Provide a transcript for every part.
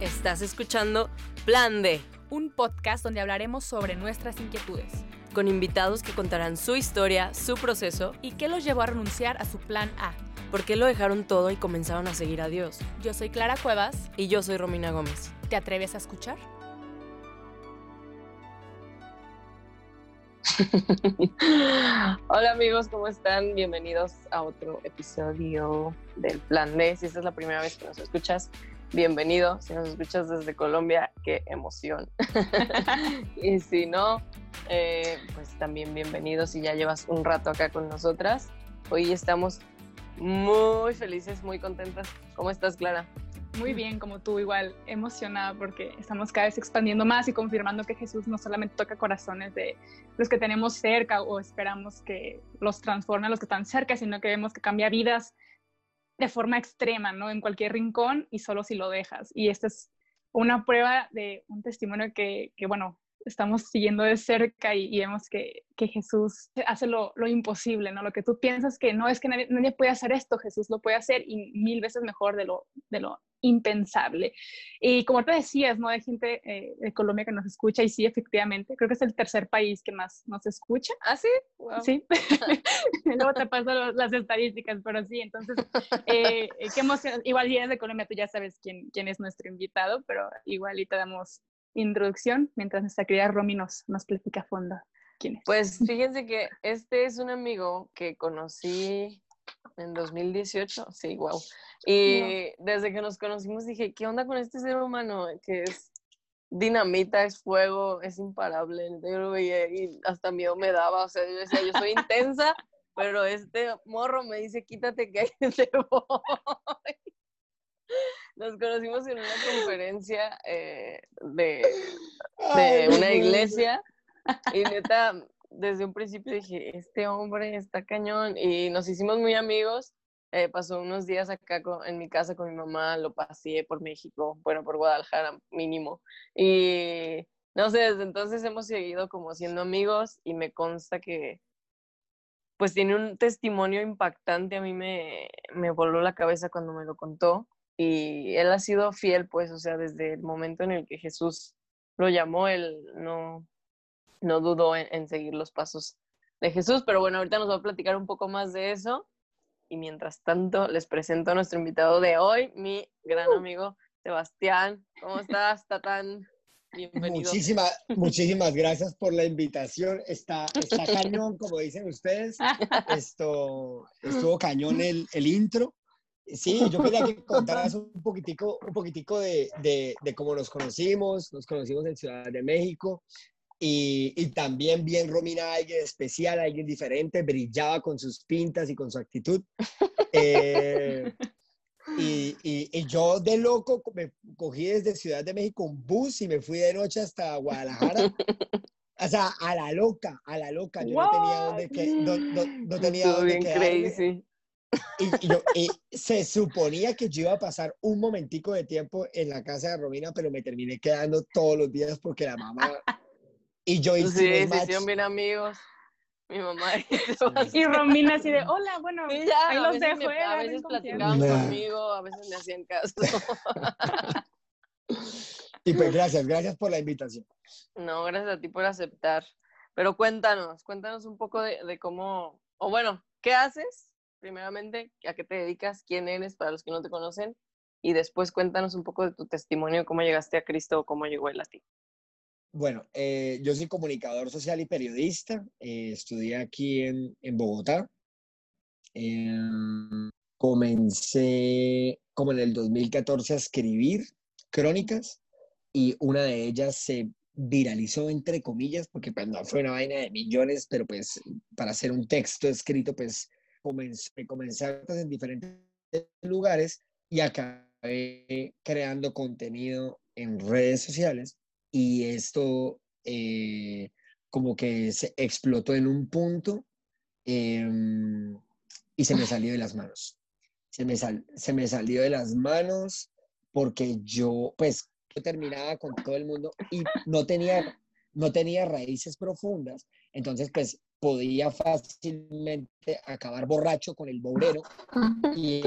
Estás escuchando Plan D, un podcast donde hablaremos sobre nuestras inquietudes con invitados que contarán su historia, su proceso y qué los llevó a renunciar a su plan A. por qué lo dejaron todo y comenzaron a seguir a Dios. Yo soy Clara Cuevas. Y yo soy Romina Gómez. ¿Te atreves a escuchar? Hola amigos, ¿cómo están? Bienvenidos a otro episodio del Plan D. Si esta es la primera vez que nos escuchas, bienvenido. Si nos escuchas desde Colombia, qué emoción. y si no, eh, pues también bienvenido si ya llevas un rato acá con nosotras. Hoy estamos muy felices, muy contentas. ¿Cómo estás, Clara? Muy bien, como tú, igual emocionada porque estamos cada vez expandiendo más y confirmando que Jesús no solamente toca corazones de los que tenemos cerca o esperamos que los transforme a los que están cerca, sino que vemos que cambia vidas de forma extrema, ¿no? En cualquier rincón y solo si lo dejas. Y esta es una prueba de un testimonio que, que bueno, estamos siguiendo de cerca y, vemos que, que, Jesús hace lo, lo, imposible, ¿no? Lo que tú piensas que no es que nadie, nadie, puede hacer esto, Jesús lo puede hacer y mil veces mejor de lo, de lo impensable. Y como te decías, ¿no? Hay gente eh, de Colombia que nos escucha y sí, efectivamente, creo que es el tercer país que más nos escucha. ¿Ah, sí? Sí. Luego te paso las estadísticas, pero sí, entonces, eh, qué emoción. Igual si eres de Colombia, tú ya sabes quién, quién es nuestro invitado, pero igual y te damos introducción mientras nuestra querida Romy nos, nos platica a fondo quién es. Pues fíjense que este es un amigo que conocí en 2018, sí, wow. Y desde que nos conocimos dije, ¿qué onda con este ser humano? Que es dinamita, es fuego, es imparable. y hasta miedo me daba, o sea, yo decía, yo soy intensa, pero este morro me dice, quítate que ahí te voy. Nos conocimos en una conferencia eh, de, de una iglesia y neta, desde un principio dije, este hombre está cañón y nos hicimos muy amigos. Eh, pasó unos días acá en mi casa con mi mamá, lo pasé por México, bueno, por Guadalajara mínimo. Y no sé, desde entonces hemos seguido como siendo amigos y me consta que pues tiene un testimonio impactante. A mí me, me voló la cabeza cuando me lo contó y él ha sido fiel, pues, o sea, desde el momento en el que Jesús lo llamó, él no, no dudó en, seguir los pasos de Jesús. Pero bueno, ahorita nos va a platicar un poco más de eso. Y mientras tanto, les presento a nuestro invitado de hoy, mi gran uh. amigo Sebastián. ¿Cómo estás, Tatán? Bienvenido. Muchísimas, muchísimas gracias por la invitación. Está, está cañón, como dicen ustedes. Esto, estuvo cañón el, el intro. Sí, yo quería que contaras un poquitico, un poquitico de, de, de, cómo nos conocimos. Nos conocimos en Ciudad de México. Y, y, también bien Romina, alguien especial, alguien diferente, brillaba con sus pintas y con su actitud. Eh, y, y, yo de loco me cogí desde Ciudad de México un bus y me fui de noche hasta Guadalajara. O sea, a la loca, a la loca. Yo no tenía dónde, que, no, no, tenía dónde quedarme. Y, yo, y, se suponía que yo iba a pasar un momentico de tiempo en la casa de Romina, pero me terminé quedando todos los días porque la mamá y yo hice sí, se hicieron bien amigos. Mi mamá y Romina así de, hola, bueno, ahí los dejo. Me, a veces platicaban conmigo, a veces me hacían caso. y pues gracias, gracias por la invitación. No, gracias a ti por aceptar. Pero cuéntanos, cuéntanos un poco de, de cómo, o bueno, ¿qué haces? Primeramente, ¿a qué te dedicas? ¿Quién eres para los que no te conocen? Y después cuéntanos un poco de tu testimonio, cómo llegaste a Cristo o cómo llegó él a ti. Bueno, eh, yo soy comunicador social y periodista. Eh, estudié aquí en, en Bogotá. Em, comencé como en el 2014 a escribir crónicas y una de ellas se viralizó entre comillas porque pues no fue una vaina de millones, pero pues para hacer un texto escrito pues comencé, comencé en diferentes lugares y acabé creando contenido en redes sociales y esto eh, como que se explotó en un punto em, y se me salió de las manos. Se me, se me salió de las manos porque yo, pues, yo terminaba con todo el mundo y no tenía, no tenía raíces profundas. Entonces, pues, podía fácilmente acabar borracho con el bourero y,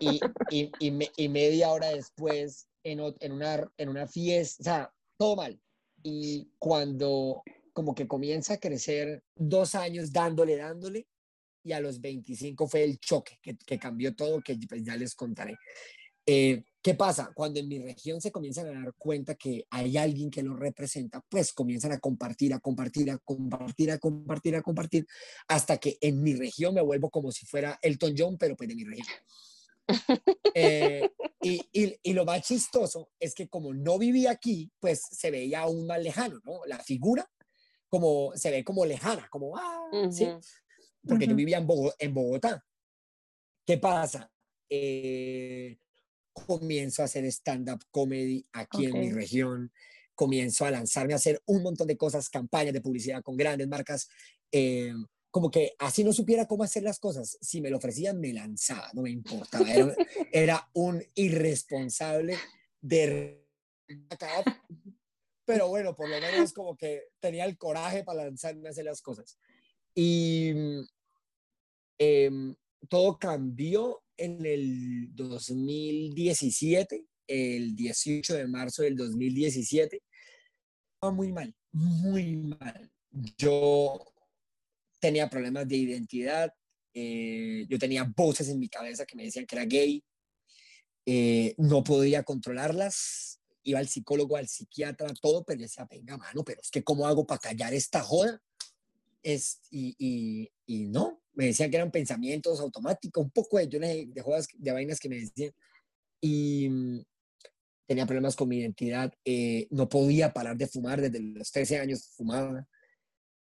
y, y, y media hora después en, en, una, en una fiesta, o sea, todo mal. Y cuando como que comienza a crecer dos años dándole, dándole, y a los 25 fue el choque que, que cambió todo, que pues ya les contaré. Eh, ¿Qué pasa? Cuando en mi región se comienzan a dar cuenta que hay alguien que lo representa, pues comienzan a compartir, a compartir, a compartir, a compartir, a compartir, hasta que en mi región me vuelvo como si fuera Elton John, pero pues de mi región. Eh, y, y, y, lo más chistoso es que como no vivía aquí, pues se veía aún más lejano, ¿no? La figura como se ve como lejana, como, ah, ¿sí? Porque yo vivía en, en Bogotá. ¿Qué pasa? Eh, comienzo a hacer stand-up comedy aquí en mi región, comienzo a lanzarme a hacer un montón de cosas, campañas de publicidad con grandes marcas, eh, como que así no supiera cómo hacer las cosas, si me lo ofrecían me lanzaba, no me importaba, era, era un irresponsable de... Pero bueno, por lo menos como que tenía el coraje para lanzarme a hacer las cosas. Y eh, todo cambió en el 2017, el 18 de marzo del 2017. Estaba muy mal, muy mal. Yo tenía problemas de identidad, eh, yo tenía voces en mi cabeza que me decían que era gay, eh, no podía controlarlas, iba al psicólogo, al psiquiatra, todo, pero decía, venga, mano, pero es que ¿cómo hago para callar esta joda? Es, y, y, y no, me decían que eran pensamientos automáticos, un poco de, de, de de vainas que me decían. Y mm, tenía problemas con mi identidad, eh, no podía parar de fumar, desde los 13 años fumaba.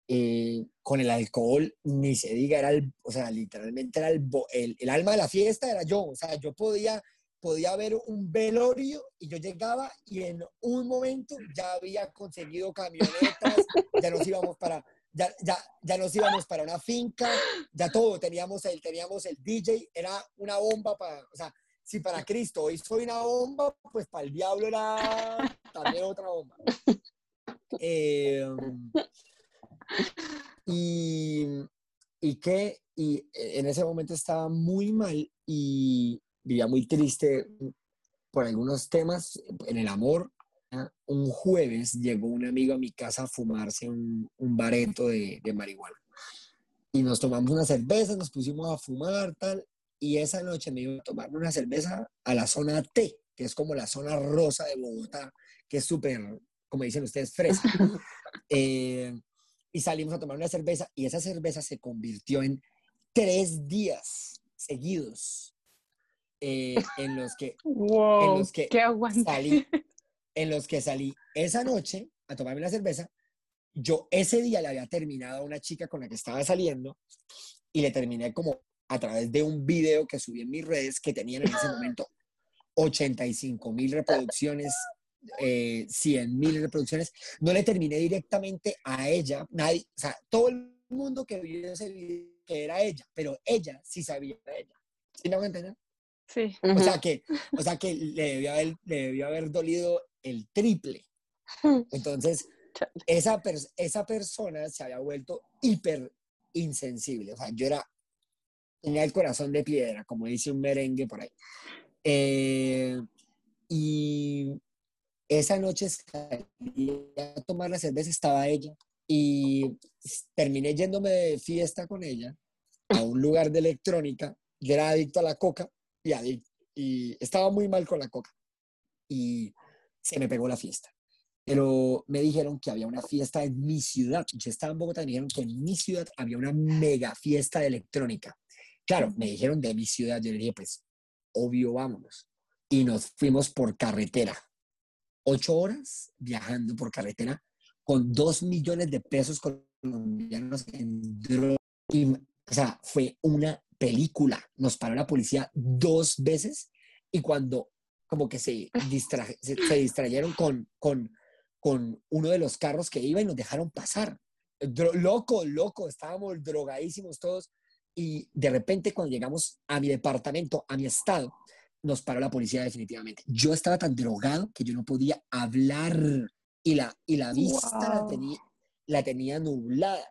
Eh, con el alcohol, ni se diga, era el, o sea, literalmente era el, el, el, alma de la fiesta, era yo, o sea, yo podía, podía ver un velorio y yo llegaba y en un momento ya había conseguido camionetas, ya nos íbamos para, ya, ya, ya nos íbamos para una finca, ya todo, teníamos el, teníamos el DJ, era una bomba para, o sea, si para Cristo hoy soy una bomba, pues para el diablo era también otra bomba. Em, y, y que, y en ese momento estaba muy mal y vivía muy triste por algunos temas en el amor, un jueves llegó un amigo a mi casa a fumarse un, un bareto de, de, marihuana. Y nos tomamos una cerveza, nos pusimos a fumar, tal. Y esa noche me iba a tomar una cerveza a la zona T, que es como la zona rosa de Bogotá, que es súper, como dicen ustedes, fresca. eh, y salimos a tomar una cerveza y esa cerveza se convirtió en tres días seguidos eh, en los que, wow, en los que qué salí, en los que salí esa noche a tomarme la cerveza. Yo ese día le había terminado a una chica con la que estaba saliendo y le terminé como a través de un video que subí en mis redes que tenían en ese momento 85 mil reproducciones, eh, 100 mil reproducciones. No le terminé directamente a ella, nadie, o sea, todo el mundo que vio ese video que era ella, pero ella sí sabía de ella. ¿Sí me van a entender? Sí. O sea que, o sea que le, debió haber, le debió haber dolido el triple. Entonces, esa, esa persona se había vuelto hiper insensible. O sea, yo era, tenía el corazón de piedra, como dice un merengue por ahí. Eh, y esa noche salí a tomar la cerveza, estaba ella, y terminé yéndome de fiesta con ella a un lugar de electrónica. Yo era adicto a la coca y, adicto, y estaba muy mal con la coca. Y se me pegó la fiesta. Pero me dijeron que había una fiesta en mi ciudad. Yo estaba en Bogotá y me dijeron que en mi ciudad había una mega fiesta de electrónica. Claro, me dijeron de mi ciudad. Yo le dije, pues, obvio, vámonos. Y nos fuimos por carretera. Ocho horas viajando por carretera con dos millones de pesos colombianos en droga. O sea, fue una película. Nos paró la policía dos veces y cuando como que se, distra se, se, distrayeron con, con, con uno de los carros que iba y nos dejaron pasar. Dro loco, loco, estábamos drogadísimos todos y de repente cuando llegamos a mi departamento, a mi estado, nos paró la policía definitivamente. Yo estaba tan drogado que yo no podía hablar y la, y la vista wow. la, tenía, la tenía nublada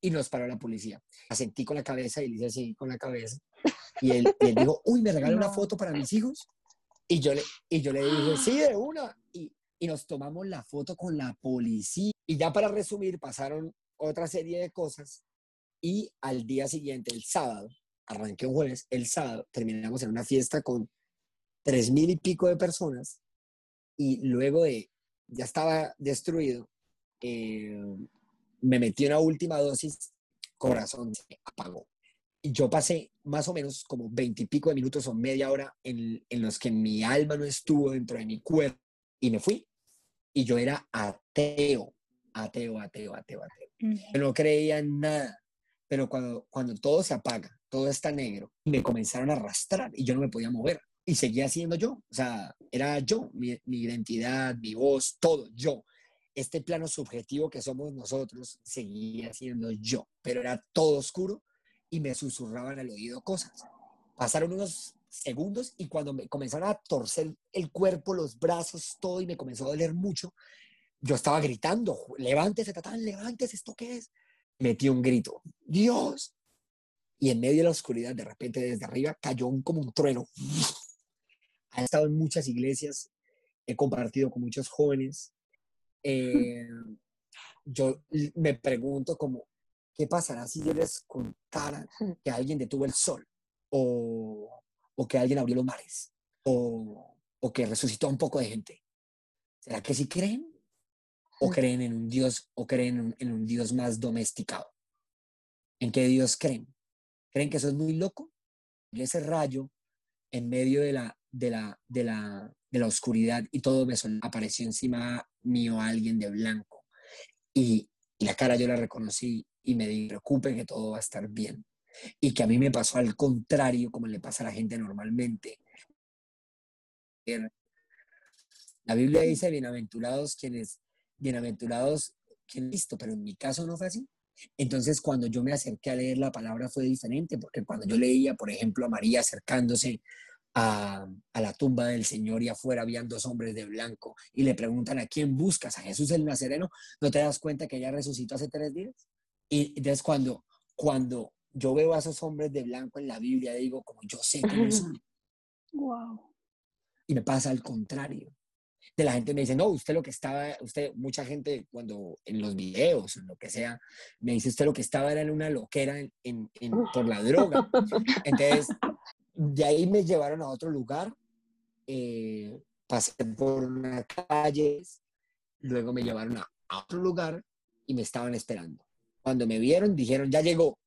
y nos paró la policía. La sentí con la cabeza y le hice así con la cabeza. Y él, y él dijo, uy, ¿me regala no. una foto para mis hijos? Y yo le, y yo le dije, sí, de una. Y, y nos tomamos la foto con la policía. Y ya para resumir, pasaron otra serie de cosas. Y al día siguiente, el sábado, arranqué un jueves, el sábado terminamos en una fiesta con tres mil y pico de personas. Y luego de, ya estaba destruido, eh, me metí una última dosis, corazón se apagó. Y yo pasé más o menos como veintipico de minutos o media hora en, en los que mi alma no estuvo dentro de mi cuerpo y me fui. Y yo era ateo, ateo, ateo, ateo, ateo. Yo no creía en nada. Pero cuando, cuando todo se apaga, todo está negro, me comenzaron a arrastrar y yo no me podía mover. Y seguía siendo yo. O sea, era yo, mi, mi identidad, mi voz, todo, yo este plano subjetivo que somos nosotros seguía siendo yo, pero era todo oscuro y me susurraban al oído cosas. Pasaron unos segundos y cuando me comenzaron a torcer el cuerpo, los brazos, todo y me comenzó a doler mucho, yo estaba gritando, levántese, tatán, levántese, ¿esto qué es? Metí un grito, Dios. Y en medio de la oscuridad, de repente desde arriba, cayó un, como un trueno. He estado en muchas iglesias, he compartido con muchos jóvenes, eh, yo me pregunto como, ¿qué pasará si yo les contara que alguien detuvo el sol? O, o que alguien abrió los mares? O, o, que resucitó un poco de gente? ¿Será que sí creen? ¿O creen en un Dios, o creen en, en un Dios más domesticado? ¿En qué Dios creen? ¿Creen que eso es muy loco? Y ese rayo en medio de la, de la, de la, de la oscuridad y todo me apareció encima mío alguien de blanco. Y, la cara yo la reconocí y me preocupe que todo va a estar bien. Y que a mí me pasó al contrario, como le pasa a la gente normalmente. La Biblia dice, bienaventurados quienes, bienaventurados quienes listo, pero en mi caso no fue así. Entonces, cuando yo me acerqué a leer la palabra fue diferente, porque cuando yo leía, por ejemplo, a María acercándose a, la tumba del Señor y afuera habían dos hombres de blanco y le preguntan a quién buscas, a Jesús el Nazareno, ¿no te das cuenta que ya resucitó hace tres días? Y entonces cuando, cuando yo veo a esos hombres de blanco en la Biblia, digo, como yo sé que son. Wow. Y me pasa al contrario. De la gente me dice, no, usted lo que estaba, usted, mucha gente cuando en los videos, en lo que sea, me dice, usted lo que estaba era en una loquera en, en, por la droga. Entonces, de ahí me llevaron a otro lugar, eh, pasé por una calle, luego me llevaron a, otro lugar y me estaban esperando. Cuando me vieron, dijeron, ya llegó.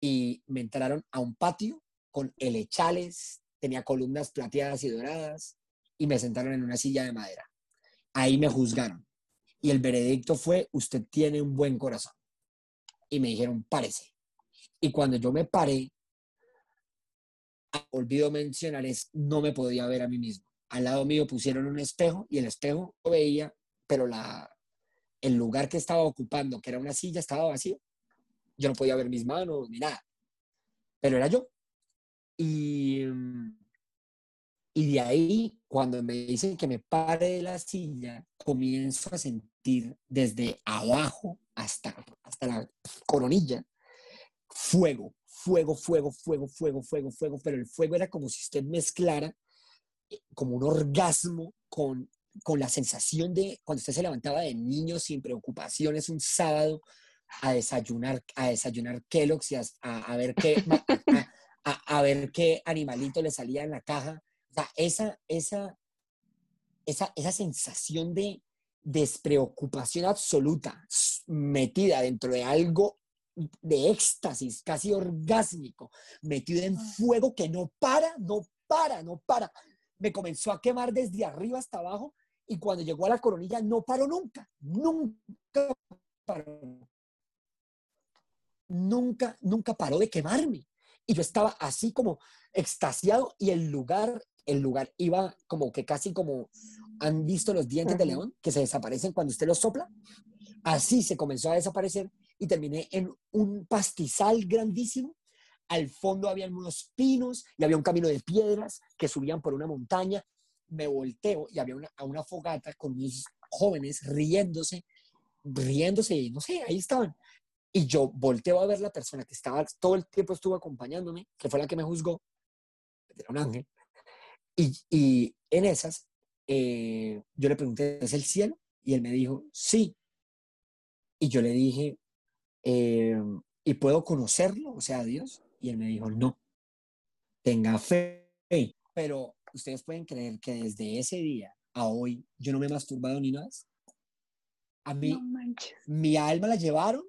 Y me entraron a un patio con helechales, tenía columnas plateadas y doradas, y me sentaron en una silla de madera. Ahí me juzgaron. Y el veredicto fue, usted tiene un buen corazón. Y me dijeron, párese. Y cuando yo me paré, olvido mencionar es, no me podía ver a mí mismo. Al lado mío pusieron un espejo y el espejo lo veía, pero la, el lugar que estaba ocupando, que era una silla, estaba vacío. Yo no podía ver mis manos ni nada, pero era yo. Y, y de ahí, cuando me dicen que me pare de la silla, comienzo a sentir desde abajo hasta, hasta la coronilla fuego, fuego, fuego, fuego, fuego, fuego, fuego, pero el fuego era como si usted mezclara eh, como un orgasmo con, con la sensación de cuando usted se levantaba de niño sin preocupaciones un sábado a desayunar, a desayunar Kellogg's y a, a, ver qué, a, a, ver qué animalito le salía en la caja. O sea, esa, esa, esa, esa sensación de despreocupación absoluta metida dentro de algo de éxtasis, casi orgásmico, metido en fuego que no para, no para, no para. Me comenzó a quemar desde arriba hasta abajo y cuando llegó a la coronilla no paró nunca, nunca paró. Nunca, nunca paró de quemarme. Y yo estaba así como extasiado y el lugar, el lugar iba como que casi como, ¿han visto los dientes de león que se desaparecen cuando usted los sopla? Así se comenzó a desaparecer y terminé en un pastizal grandísimo. Al fondo había unos pinos y había un camino de piedras que subían por una montaña. Me volteo y había una, una fogata con mis jóvenes riéndose, riéndose y no sé, ahí estaban. Y yo volteo a ver la persona que estaba todo el tiempo estuvo acompañándome, que fue la que me juzgó, era un ángel. Y, y en esas, eh, yo le pregunté, ¿es el cielo? Y él me dijo, sí. Y yo le dije, eh, ¿y puedo conocerlo? O sea, Dios. Y él me dijo, no, tenga fe. Pero ustedes pueden creer que desde ese día a hoy yo no me he masturbado ni nada. A mí, No mi alma la llevaron,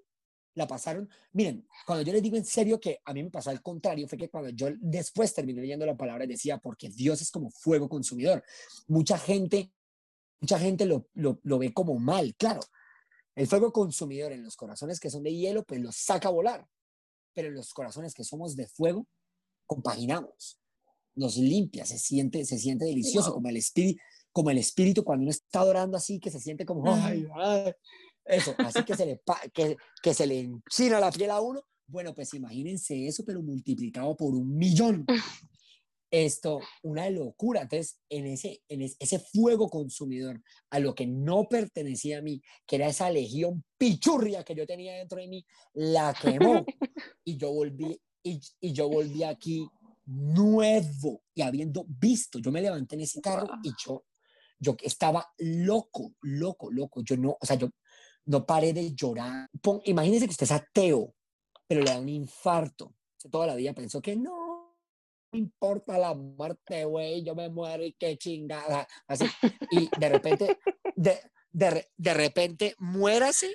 la pasaron. Miren, cuando yo les digo en serio que a mí me pasó al contrario, fue que cuando yo después terminé leyendo la palabra decía, porque Dios es como fuego consumidor. Mucha gente, mucha gente lo, lo, lo ve como mal, claro. El fuego consumidor en los corazones que son de hielo, pues los saca a volar. Pero en los corazones que somos de fuego, compaginamos. Nos limpia, se siente, se siente delicioso, Wow. como el espíritu, como el espíritu cuando uno está adorando así, que se siente como, ay, ay, eso, así que se, le, que, que se le enchina la piel a uno. Bueno, pues imagínense eso, pero multiplicado por un millón. Esto, una locura. Entonces, en ese, en es- ese fuego consumidor, a lo que no pertenecía a mí, que era esa legión pichurria que yo tenía dentro de mí, la quemó. y yo volví, y, y yo volví aquí nuevo y habiendo visto, yo me levanté en ese carro Wow. y yo, yo estaba loco, loco, loco. Yo no, o sea, yo no paré de llorar. Pon- imagínense que usted es ateo, pero le da un infarto. Toda la vida pensó que no, no importa la muerte, güey, yo me muero y qué chingada. Así. Y de repente, de, de, de repente, muérase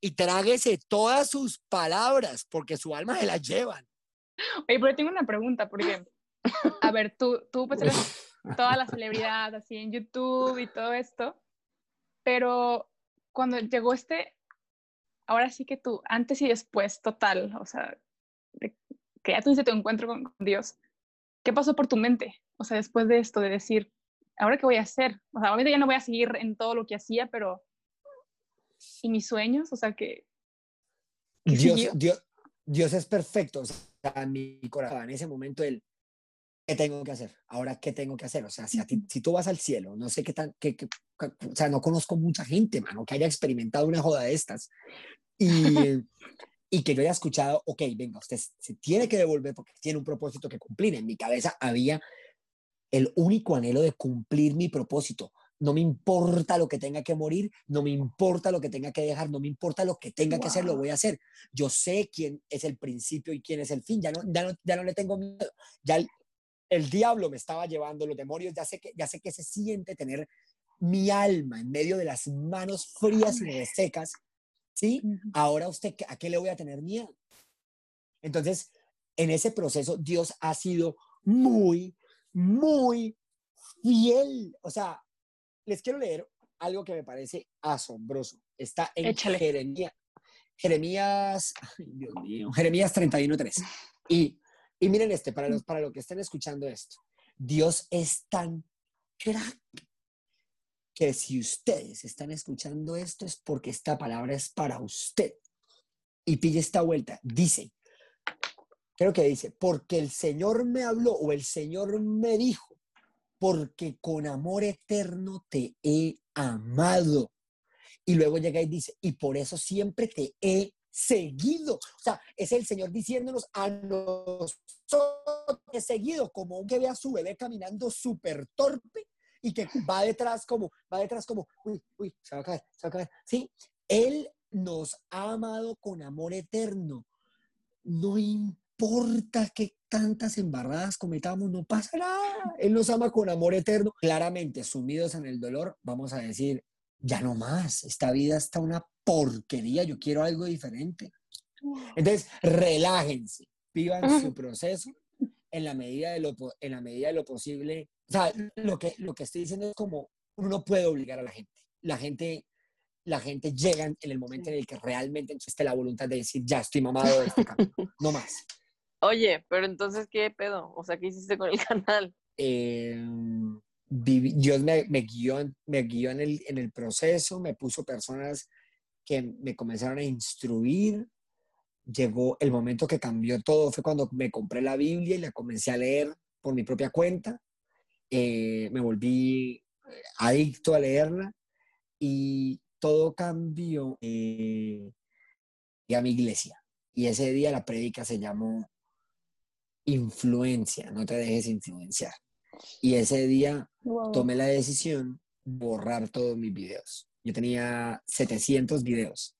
y tráguese todas sus palabras, porque su alma se las llevan. Oye, pero tengo una pregunta, porque, a ver, tú, tú pues eres toda la celebridad así en YouTube y todo esto, pero cuando llegó este, ahora sí que tú, antes y después, total, o sea, de- que ya tuviste tu encuentro con, con Dios, ¿qué pasó por tu mente? O sea, después de esto, de decir, ¿ahora qué voy a hacer? O sea, obviamente ya no voy a seguir en todo lo que hacía, pero, ¿y mis sueños? O sea, que, ¿Qué Dios? Dios, Dios es perfecto. O sea, en mi corazón, en ese momento, el ¿qué tengo que hacer? Ahora, ¿qué tengo que hacer? O sea, si, a ti- si tú vas al cielo, no sé qué tan, o sea, no conozco mucha gente, mano, que haya experimentado una joda de estas. Y, y que yo haya escuchado, ok, venga, usted se tiene que devolver porque tiene un propósito que cumplir. En mi cabeza había el único anhelo de cumplir mi propósito. No me importa lo que tenga que morir, no me importa lo que tenga que dejar, no me importa lo que tenga que hacer, lo voy a hacer. Yo sé quién es el principio y quién es el fin. Ya no, ya no, ya no le tengo miedo. Ya el, el diablo me estaba llevando, los demonios, ya sé que, ya sé que se siente tener mi alma en medio de las manos frías y resecas. ¿Sí? Ahora usted, ¿a qué le voy a tener miedo? Entonces, en ese proceso, Dios ha sido muy, muy fiel. O sea, les quiero leer algo que me parece asombroso. Está en Échale. Jeremías, Jeremías, ay, Dios mío, Jeremías 31.3. Y, y miren este, para los, para los que estén escuchando esto, Dios es tan crack que si ustedes están escuchando esto es porque esta palabra es para usted. Y pille esta vuelta. Dice, creo que dice, porque el Señor me habló o el Señor me dijo, porque con amor eterno te he amado. Y luego llega y dice, y por eso siempre te he seguido. O sea, es el Señor diciéndonos a nosotros he seguido como un que ve a su bebé caminando súper torpe y que va detrás como, va detrás como, uy, uy, se va a caer, se va a caer. Sí, Él nos ha amado con amor eterno. No importa que tantas embarradas cometamos, no pasa nada. Él nos ama con amor eterno. Claramente, sumidos en el dolor, vamos a decir, ya no más, esta vida está una porquería, yo quiero algo diferente. Entonces, relájense, vivan su proceso en la medida de lo, en la medida de lo posible. O sea, lo que, lo que estoy diciendo es como uno no puede obligar a la gente. La gente, la gente llega en el momento en el que realmente esté la voluntad de decir, ya estoy mamado de este camino, no más. Oye, pero entonces, ¿qué pedo? O sea, ¿qué hiciste con el canal? Dios me, me guió, me guió en el proceso, me puso personas que me comenzaron a instruir. Llegó el momento que cambió todo, fue cuando me compré la Biblia y la comencé a leer por mi propia cuenta. Eh, me volví eh, adicto a leerla y todo cambió eh, y a mi iglesia. Y ese día la prédica se llamó Influencia, no te dejes influenciar. Y ese día tomé la decisión de borrar todos mis videos. Yo tenía 700 videos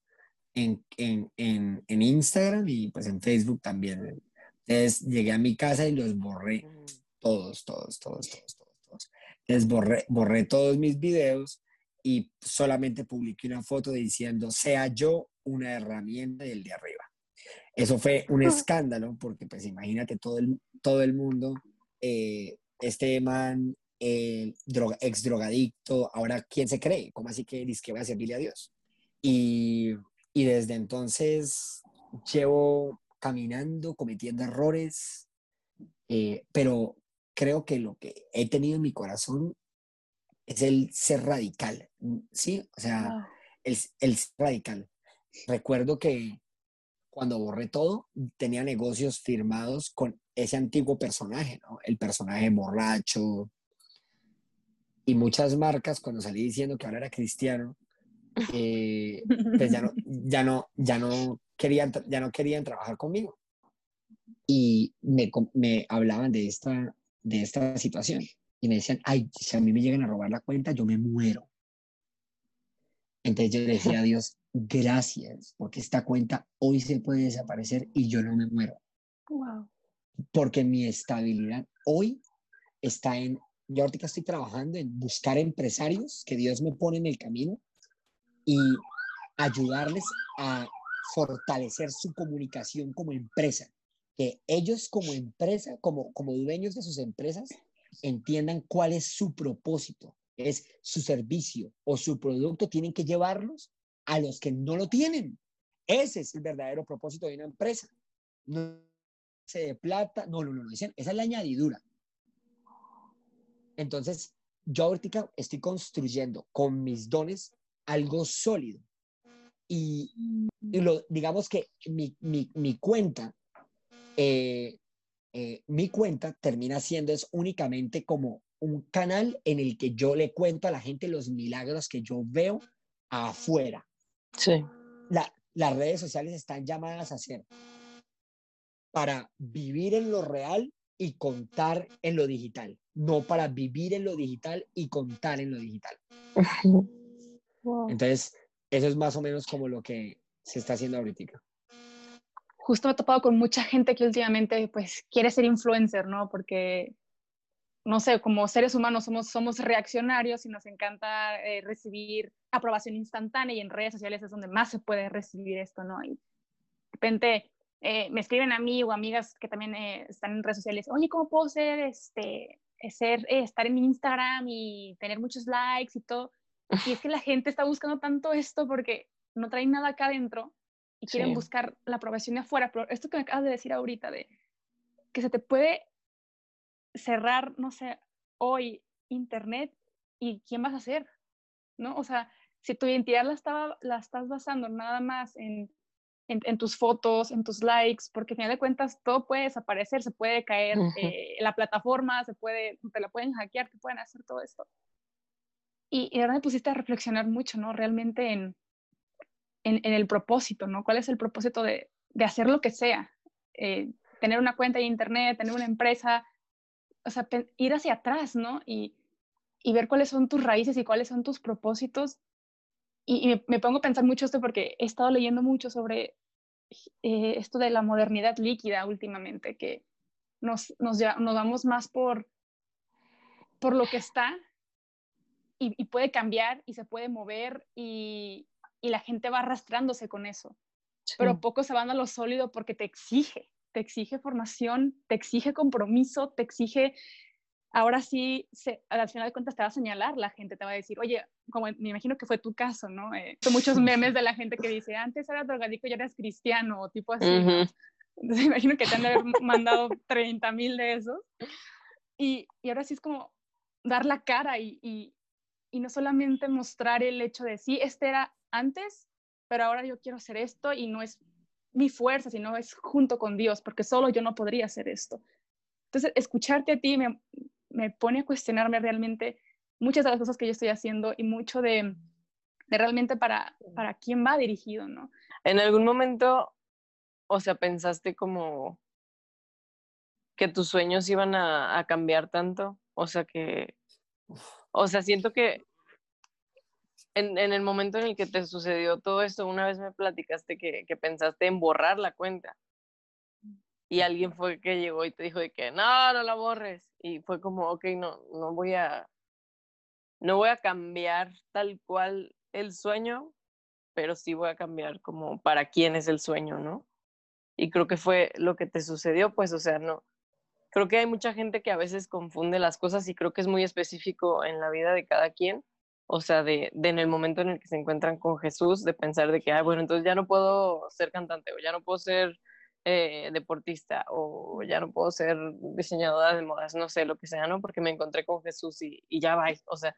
en, en, en, en Instagram y pues en Facebook también. Entonces llegué a mi casa y los borré todos, todos, todos, todos, todos. todos. Entonces borré, borré todos mis videos y solamente publiqué una foto diciendo, sea yo una herramienta del de arriba. Eso fue un escándalo porque pues imagínate todo el, todo el mundo, eh, este man eh, droga, ex drogadicto, ahora ¿quién se cree? ¿Cómo así que dice que voy a servirle a Dios? Y, y desde entonces llevo caminando, cometiendo errores, eh, pero creo que lo que he tenido en mi corazón es el ser radical, ¿sí? O sea, el, el ser radical. Recuerdo que cuando borré todo, tenía negocios firmados con ese antiguo personaje, ¿no? El personaje borracho. Y muchas marcas, cuando salí diciendo que ahora era cristiano, eh, pues ya no, ya no, ya no querían, ya no querían trabajar conmigo. Y me, me hablaban de esta, de esta situación. Y me decían, ay, si a mí me llegan a robar la cuenta, yo me muero. Entonces yo le decía a Dios, gracias, porque esta cuenta hoy se puede desaparecer y yo no me muero. Wow. Porque mi estabilidad hoy está en, yo ahorita estoy trabajando en buscar empresarios que Dios me pone en el camino y ayudarles a fortalecer su comunicación como empresa. Que ellos como empresa, como, como dueños de sus empresas, entiendan cuál es su propósito, es su servicio o su producto, tienen que llevarlos a los que no lo tienen. Ese es el verdadero propósito de una empresa. No se de plata, no, no, no, esa es la añadidura. Entonces, yo ahorita estoy construyendo con mis dones algo sólido. Y, lo, digamos que mi, mi, cuenta, eh, eh, mi cuenta termina siendo es únicamente como un canal en el que yo le cuento a la gente los milagros que yo veo afuera. Sí. las redes sociales están llamadas a ser para vivir en lo real y contar en lo digital, no para vivir en lo digital y contar en lo digital. Entonces, eso es más o menos como lo que se está haciendo ahorita. Justo me he topado con mucha gente que últimamente pues quiere ser influencer, ¿no? Porque no sé, como seres humanos somos, somos reaccionarios y nos encanta eh, recibir aprobación instantánea y en redes sociales es donde más se puede recibir esto, ¿no? Y de repente eh, me escriben a mí o amigas que también eh, están en redes sociales, oye, ¿cómo puedo ser, este, ser, estar en mi Instagram y tener muchos likes y todo? Y es que la gente está buscando tanto esto porque no traen nada acá adentro y quieren buscar la aprobación de afuera. Pero esto que me acabas de decir ahorita, de que se te puede cerrar, no sé, hoy Internet y quién vas a ser, ¿no? O sea, si tu identidad la, estaba, la estás basando nada más en, en, tus fotos, en tus likes, porque al final de cuentas todo puede desaparecer, se puede caer eh, la plataforma, se puede, te la pueden hackear, te pueden hacer todo esto. Y, y ahora me pusiste a reflexionar mucho, ¿no? Realmente en, en, en, el propósito, ¿no? ¿Cuál es el propósito de, de hacer lo que sea? Eh, tener una cuenta de internet, tener una empresa, o sea, ir hacia atrás, ¿no? Y, y, ver cuáles son tus raíces y cuáles son tus propósitos. Y, me, pongo a pensar mucho esto porque he estado leyendo mucho sobre eh, esto de la modernidad líquida últimamente, que nos, nos, nos vamos más por, por lo que está y, y, puede cambiar y se puede mover y, y la gente va arrastrándose con eso. Pero pocos se van a lo sólido porque te exige, te exige formación, te exige compromiso, te exige, ahora sí, se, al final de cuentas te va a señalar la gente, te va a decir, oye, como me imagino que fue tu caso, ¿no? Eh, son muchos memes de la gente que dice, antes eras drogadicto y eras cristiano, o tipo así. Entonces me imagino que te han de haber mandado 30 mil de esos. Y, y, ahora sí es como dar la cara y, y, y no solamente mostrar el hecho de, sí, este era antes, pero ahora yo quiero hacer esto y no es mi fuerza, sino es junto con Dios, porque solo yo no podría hacer esto. Entonces, escucharte a ti me, me pone a cuestionarme realmente muchas de las cosas que yo estoy haciendo y mucho de, de realmente para, para quién va dirigido, ¿no? En algún momento, o sea, pensaste como que tus sueños iban a, a cambiar tanto O sea que, o sea, siento que en, el momento en el que te sucedió todo esto, una vez me platicaste que, que pensaste en borrar la cuenta. Y alguien fue que llegó y te dijo de que no, no la borres. Y fue como, ok, no, no voy a, no voy a cambiar tal cual el sueño, pero sí voy a cambiar como para quién es el sueño, ¿no? Y creo que fue lo que te sucedió, pues, o sea, no. Creo que hay mucha gente que a veces confunde las cosas y creo que es muy específico en la vida de cada quien o sea, de, de, en el momento en el que se encuentran con Jesús, de pensar de que, ah, bueno, entonces ya no puedo ser cantante o ya no puedo ser eh, deportista o ya no puedo ser diseñadora de modas, no sé, lo que sea, ¿no? Porque me encontré con Jesús y, y ya va, o sea,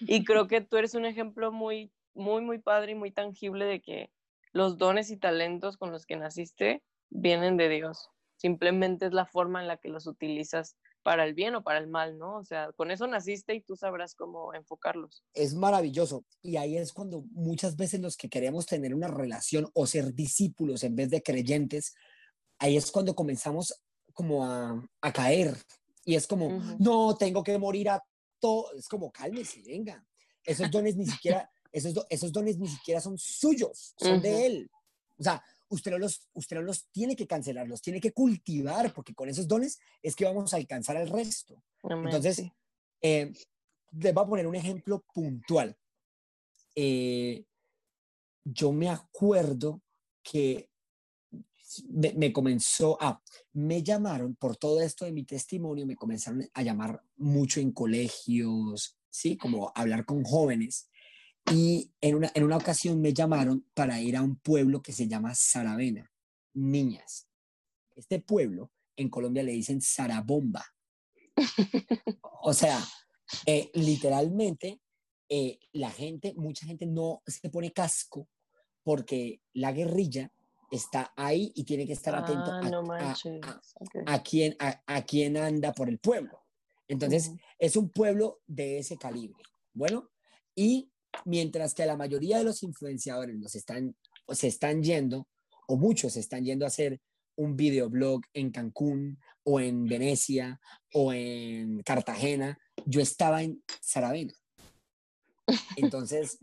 y creo que tú eres un ejemplo muy, muy, muy padre y muy tangible de que los dones y talentos con los que naciste vienen de Dios. Simplemente es la forma en la que los utilizas para el bien o para el mal, ¿no? O sea, con eso naciste y tú sabrás cómo enfocarlos. Es maravilloso. Y ahí es cuando muchas veces los que queremos tener una relación o ser discípulos en vez de creyentes, ahí es cuando comenzamos como a, a caer. Y es como, no, tengo que morir a todo. Es como, cálmese, venga. Esos dones ni siquiera, esos, esos dones ni siquiera son suyos, son de él. O sea, usted no, los, usted los tiene que cancelar, los tiene que cultivar, porque con esos dones es que vamos a alcanzar el resto. Entonces, eh, les voy a poner un ejemplo puntual. Eh, yo me acuerdo que me, comenzó a, me llamaron por todo esto de mi testimonio, me comenzaron a llamar mucho en colegios, ¿sí? Como hablar con jóvenes. Y en una, en una ocasión me llamaron para ir a un pueblo que se llama Saravena, niñas. Este pueblo en Colombia le dicen Sarabomba. O sea, eh, literalmente eh, la gente, mucha gente no se pone casco porque la guerrilla está ahí y tiene que estar atento ah, a, a, quién, a, quién anda por el pueblo. Entonces, es un pueblo de ese calibre. Bueno, y mientras que la mayoría de los influenciadores los están, se están yendo, o muchos están yendo a hacer un videoblog en Cancún o en Venecia o en Cartagena, yo estaba en Saravena. Entonces,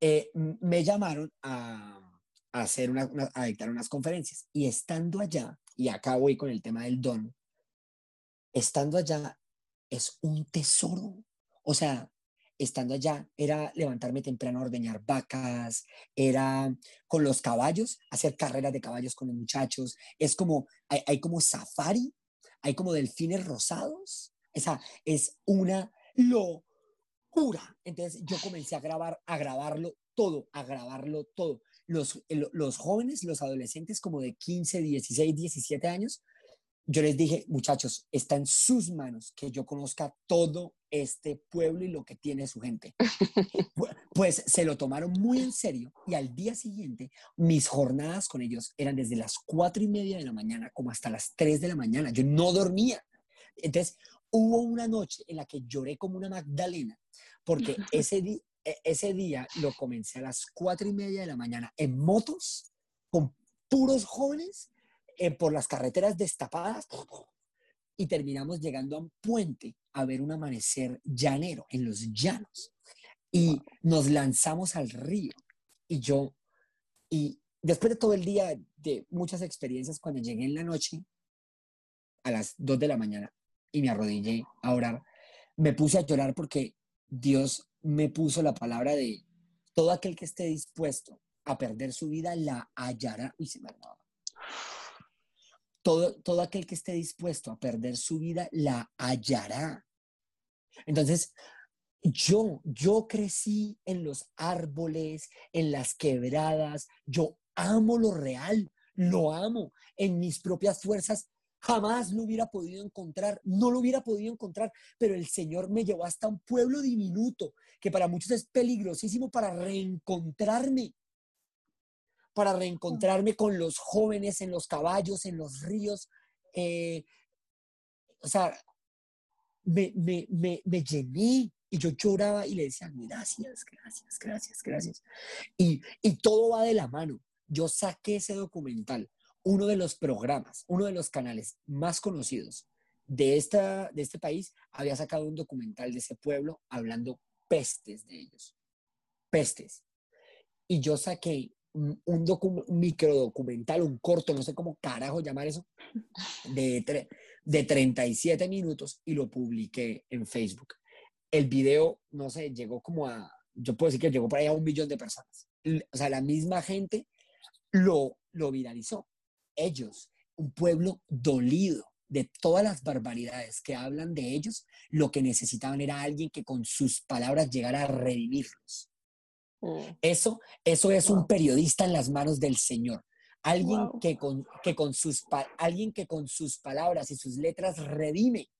eh, me llamaron a, hacer una, a dictar unas conferencias y estando allá, y acá voy con el tema del don, estando allá es un tesoro. O sea, estando allá era levantarme temprano a ordeñar vacas, era con los caballos, hacer carreras de caballos con los muchachos, es como, hay, como safari, hay como delfines rosados, esa es una locura. Entonces yo comencé a grabar, a grabarlo todo, a grabarlo todo. Los, los jóvenes, los adolescentes como de 15, 16, 17 años, yo les dije, muchachos, está en sus manos que yo conozca todo este pueblo y lo que tiene su gente. pues se lo tomaron muy en serio y al día siguiente mis jornadas con ellos eran desde las cuatro y media de la mañana como hasta las tres de la mañana. Yo no dormía. Entonces hubo una noche en la que lloré como una Magdalena porque ese, e, ese día lo comencé a las cuatro y media de la mañana en motos con puros jóvenes eh, por las carreteras destapadas y terminamos llegando a un puente a ver un amanecer llanero en los llanos. Y nos lanzamos al río. Y yo, y después de todo el día, de muchas experiencias, cuando llegué en la noche, a las 2 de la mañana, y me arrodillé a orar, me puse a llorar porque Dios me puso la palabra de todo aquel que esté dispuesto a perder su vida la hallará. y se me todo, todo aquel que esté dispuesto a perder su vida la hallará. Entonces, yo, yo crecí en los árboles, en las quebradas, yo amo lo real, lo amo en mis propias fuerzas. Jamás lo hubiera podido encontrar, no lo hubiera podido encontrar, pero el Señor me llevó hasta un pueblo diminuto que para muchos es peligrosísimo para reencontrarme para reencontrarme con los jóvenes en los caballos, en los ríos. Eh, o sea, me, me, me, me, llené y yo lloraba y le decía, gracias, gracias, gracias, gracias. Y, y todo va de la mano. Yo saqué ese documental, uno de los programas, uno de los canales más conocidos de, esta, de este país había sacado un documental de ese pueblo hablando pestes de ellos. Pestes. Y yo saqué un, un, micro documental, un corto, no sé cómo carajo llamar eso, de, de 37 minutos y lo publiqué en Facebook. El video, no sé, llegó como a, yo puedo decir que llegó para allá a un millón de personas. O sea, la misma gente lo, lo viralizó. Ellos, un pueblo dolido de todas las barbaridades que hablan de ellos, lo que necesitaban era alguien que con sus palabras llegara a redimirlos. Mm. Eso, eso es un periodista en las manos del Señor. Alguien, que con, que con sus, alguien que con sus palabras y sus letras redime.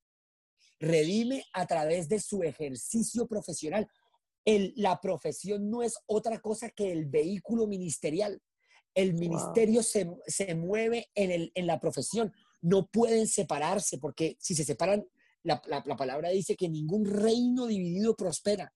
Redime a través de su ejercicio profesional. El, la profesión no es otra cosa que el vehículo ministerial. El ministerio se, se, mueve en, el, en la profesión. No pueden separarse porque si se separan, la, la, la palabra dice que ningún reino dividido prospera.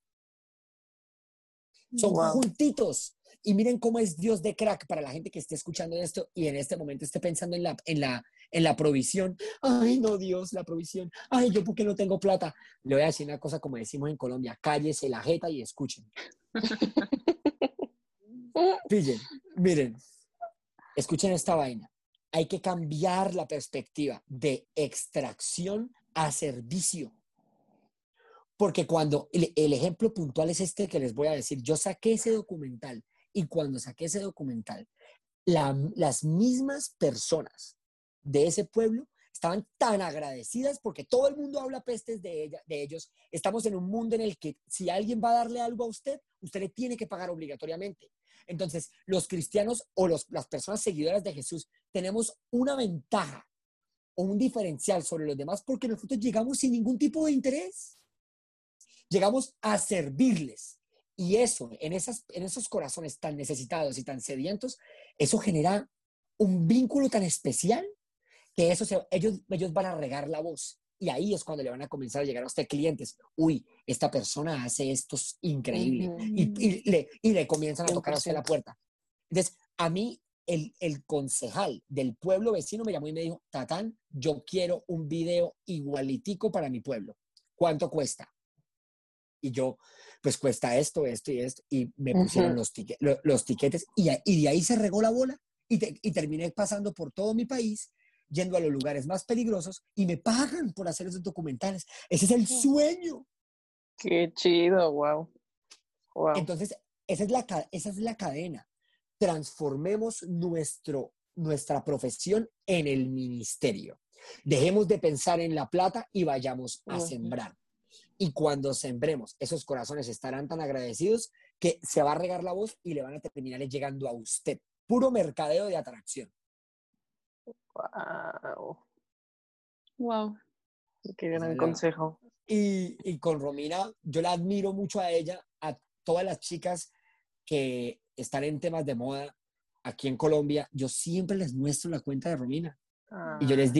Son juntitos. Y miren cómo es Dios de crack para la gente que esté escuchando esto y en este momento esté pensando en la, en la, en la provisión. Ay, no, Dios, la provisión. Ay, yo porque no tengo plata. Le voy a decir una cosa como decimos en Colombia, cállese la jeta y escuchen. Pillen, miren, escuchen esta vaina. Hay que cambiar la perspectiva de extracción a servicio. Porque cuando el, ejemplo puntual es este que les voy a decir, yo saqué ese documental y cuando saqué ese documental, las mismas personas de ese pueblo estaban tan agradecidas porque todo el mundo habla pestes de, ella, de ellos. Estamos en un mundo en el que si alguien va a darle algo a usted, usted le tiene que pagar obligatoriamente. Entonces, los cristianos o los, las personas seguidoras de Jesús tenemos una ventaja o un diferencial sobre los demás porque nosotros llegamos sin ningún tipo de interés llegamos a servirles. Y eso, en, esas, en esos corazones tan necesitados y tan sedientos, eso genera un vínculo tan especial que eso ellos, ellos van a regar la voz. Y ahí es cuando le van a comenzar a llegar a usted clientes. Uy, esta persona hace esto increíble. y, le, y le comienzan a tocar hacia la puerta. Entonces, a mí el, el, concejal del pueblo vecino me llamó y me dijo, Tatán, yo quiero un video igualitico para mi pueblo. ¿Cuánto cuesta? Y yo, pues cuesta esto, esto y esto, y me pusieron los, los, tiquetes y, y, de ahí se regó la bola y, y terminé pasando por todo mi país, yendo a los lugares más peligrosos y me pagan por hacer esos documentales. Ese es el sueño. Qué chido, wow. wow. Entonces, esa es, la, esa es la cadena. Transformemos nuestro, nuestra profesión en el ministerio. Dejemos de pensar en la plata y vayamos a sembrar. Y cuando sembremos, esos corazones estarán tan agradecidos que se va a regar la voz y le van a terminar llegando a usted. Puro mercadeo de atracción. Wow. Wow. Qué gran consejo. Y, y con Romina, yo la admiro mucho a ella, a todas las chicas que están en temas de moda aquí en Colombia. Yo siempre les muestro la cuenta de Romina. Y yo les ah.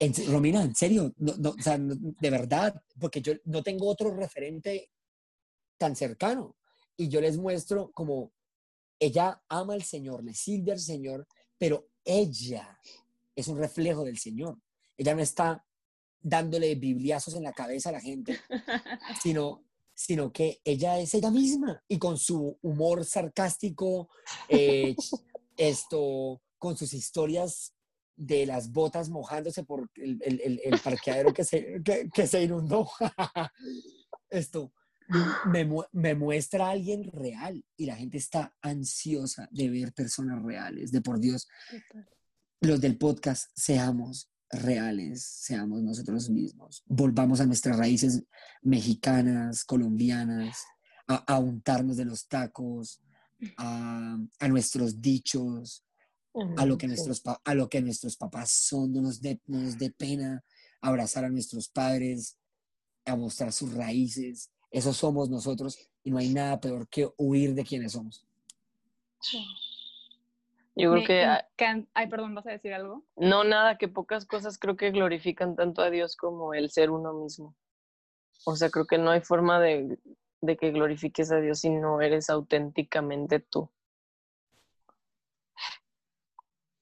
Digo, Romina, en serio, no, o sea, de verdad, porque yo no tengo otro referente tan cercano. Y yo les muestro como ella ama al Señor, le sirve al Señor, pero ella es un reflejo del Señor. Ella no está dándole bibliazos en la cabeza a la gente, sino, sino que ella es ella misma y con su humor sarcástico, eh, esto, con sus historias de las botas mojándose por el, el, el parqueadero que se, que, se inundó. Esto me, me, muestra a alguien real y la gente está ansiosa de ver personas reales, de por Dios. Los del podcast, seamos reales, seamos nosotros mismos, volvamos a nuestras raíces mexicanas, colombianas, a, a untarnos de los tacos, a, a nuestros dichos, a lo que nuestros, a lo que nuestros papás son, no nos dé de pena abrazar a nuestros padres, a mostrar sus raíces. Eso somos nosotros y no hay nada peor que huir de quienes somos. Yo creo que... Ay, perdón, ¿vas a decir algo? No, nada, que pocas cosas creo que glorifican tanto a Dios como el ser uno mismo. O sea, creo que no hay forma de, de que glorifiques a Dios si no eres auténticamente tú.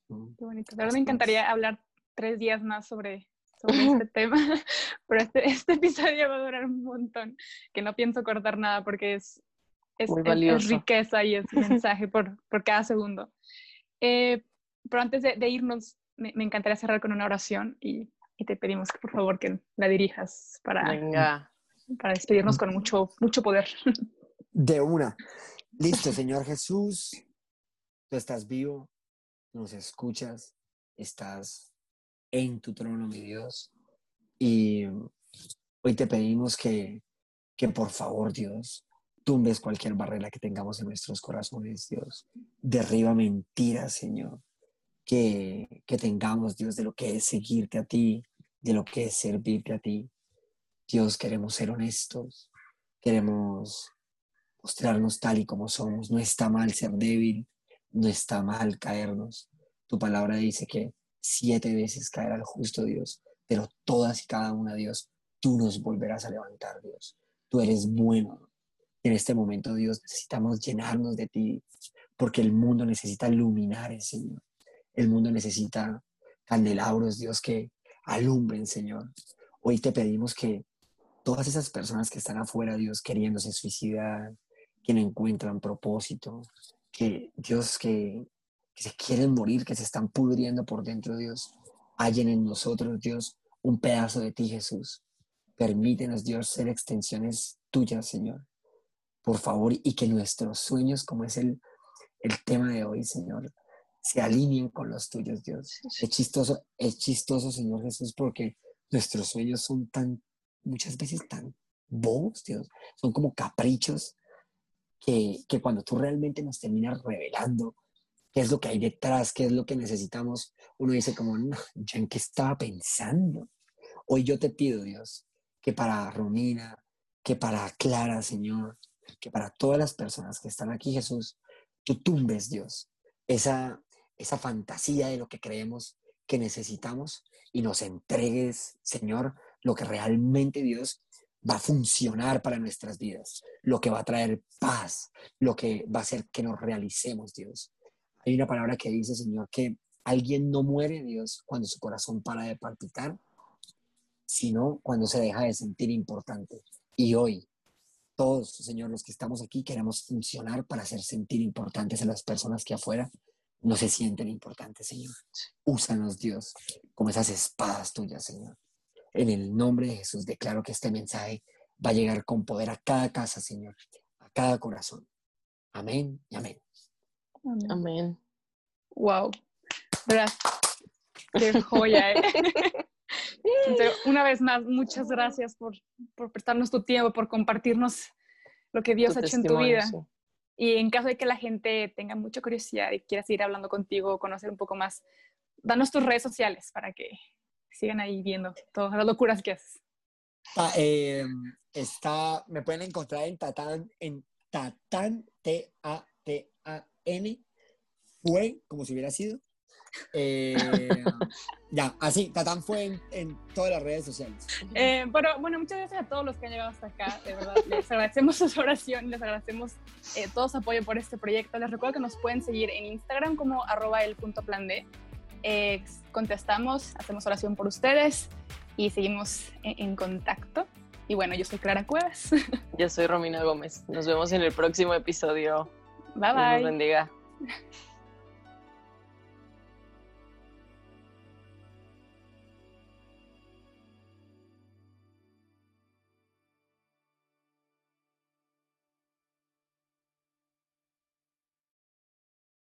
Qué bonito. De verdad me encantaría hablar tres días más sobre sobre este tema, pero este, este episodio va a durar un montón, que no pienso cortar nada porque es, es, riqueza y es mensaje por, por cada segundo. Eh, pero antes de, irnos, me, encantaría cerrar con una oración y, y, te pedimos que por favor que la dirijas para, para despedirnos con mucho, mucho poder. De una. Listo, Señor Jesús, tú estás vivo, nos escuchas, estás en tu trono, mi Dios. Y hoy te pedimos que, que por favor, Dios, tumbes cualquier barrera que tengamos en nuestros corazones, Dios. Derriba mentiras, Señor. Que, que tengamos, Dios, de lo que es seguirte a ti, de lo que es servirte a ti. Dios, queremos ser honestos, queremos mostrarnos tal y como somos. No está mal ser débil, no está mal caernos. Tu palabra dice que siete veces caerá el justo Dios, pero todas y cada una, Dios, tú nos volverás a levantar, Dios. Tú eres bueno. En este momento, Dios, necesitamos llenarnos de ti, porque el mundo necesita iluminar, Señor. El mundo necesita candelabros, Dios, que alumbren, Señor. Hoy te pedimos que todas esas personas que están afuera, Dios, queriéndose suicidar, que no encuentran propósito, que Dios, que, que se quieren morir, que se están pudriendo por dentro, Dios, hallen en nosotros, Dios, un pedazo de ti, Jesús. Permítenos, Dios, ser extensiones tuyas, Señor. Por favor, y que nuestros sueños, como es el, el tema de hoy, Señor, se alineen con los tuyos, Dios. Es chistoso, es chistoso, Señor Jesús, porque nuestros sueños son tan, muchas veces tan bobos, Dios. Son como caprichos que, cuando tú realmente nos terminas revelando qué es lo que hay detrás, qué es lo que necesitamos, uno dice como, ¿yo en qué estaba pensando? Hoy yo te pido, Dios, que para Romina, que para Clara, Señor, que para todas las personas que están aquí, Jesús, tú tumbes, Dios, esa, esa fantasía de lo que creemos que necesitamos y nos entregues, Señor, lo que realmente, Dios, va a funcionar para nuestras vidas, lo que va a traer paz, lo que va a hacer que nos realicemos, Dios. Hay una palabra que dice, Señor, que alguien no muere, Dios, cuando su corazón para de palpitar, sino cuando se deja de sentir importante. Y hoy, todos, Señor, los que estamos aquí, queremos funcionar para hacer sentir importantes a las personas que afuera no se sienten importantes, Señor. Úsanos, Dios, como esas espadas tuyas, Señor. En el nombre de Jesús declaro que este mensaje va a llegar con poder a cada casa, Señor, a cada corazón. Amén y amén. Amén. Wow. ¿Verdad? Qué joya, ¿eh? una vez más, muchas gracias por, por, prestarnos tu tiempo, por compartirnos lo que Dios ha hecho en tu vida. Y en caso de que la gente tenga mucha curiosidad y quiera seguir hablando contigo, conocer un poco más, danos tus redes sociales para que sigan ahí viendo todas las locuras que haces. Ah, eh, está, me pueden encontrar en Tatán, en Tatán, T-A-T-A-N, fue como si hubiera sido. Eh, ya, así, Tatán fue en, todas las redes sociales. Eh, pero bueno, muchas gracias a todos los que han llegado hasta acá, de verdad. Les agradecemos sus oraciones, les agradecemos eh, todo su apoyo por este proyecto. Les recuerdo que nos pueden seguir en Instagram como arroba el punto plan D. Eh, contestamos, hacemos oración por ustedes y seguimos en, contacto. Y bueno, yo soy Clara Cuevas. Yo soy Romina Gómez. Nos vemos en el próximo episodio. Bye bye. Dios bendiga.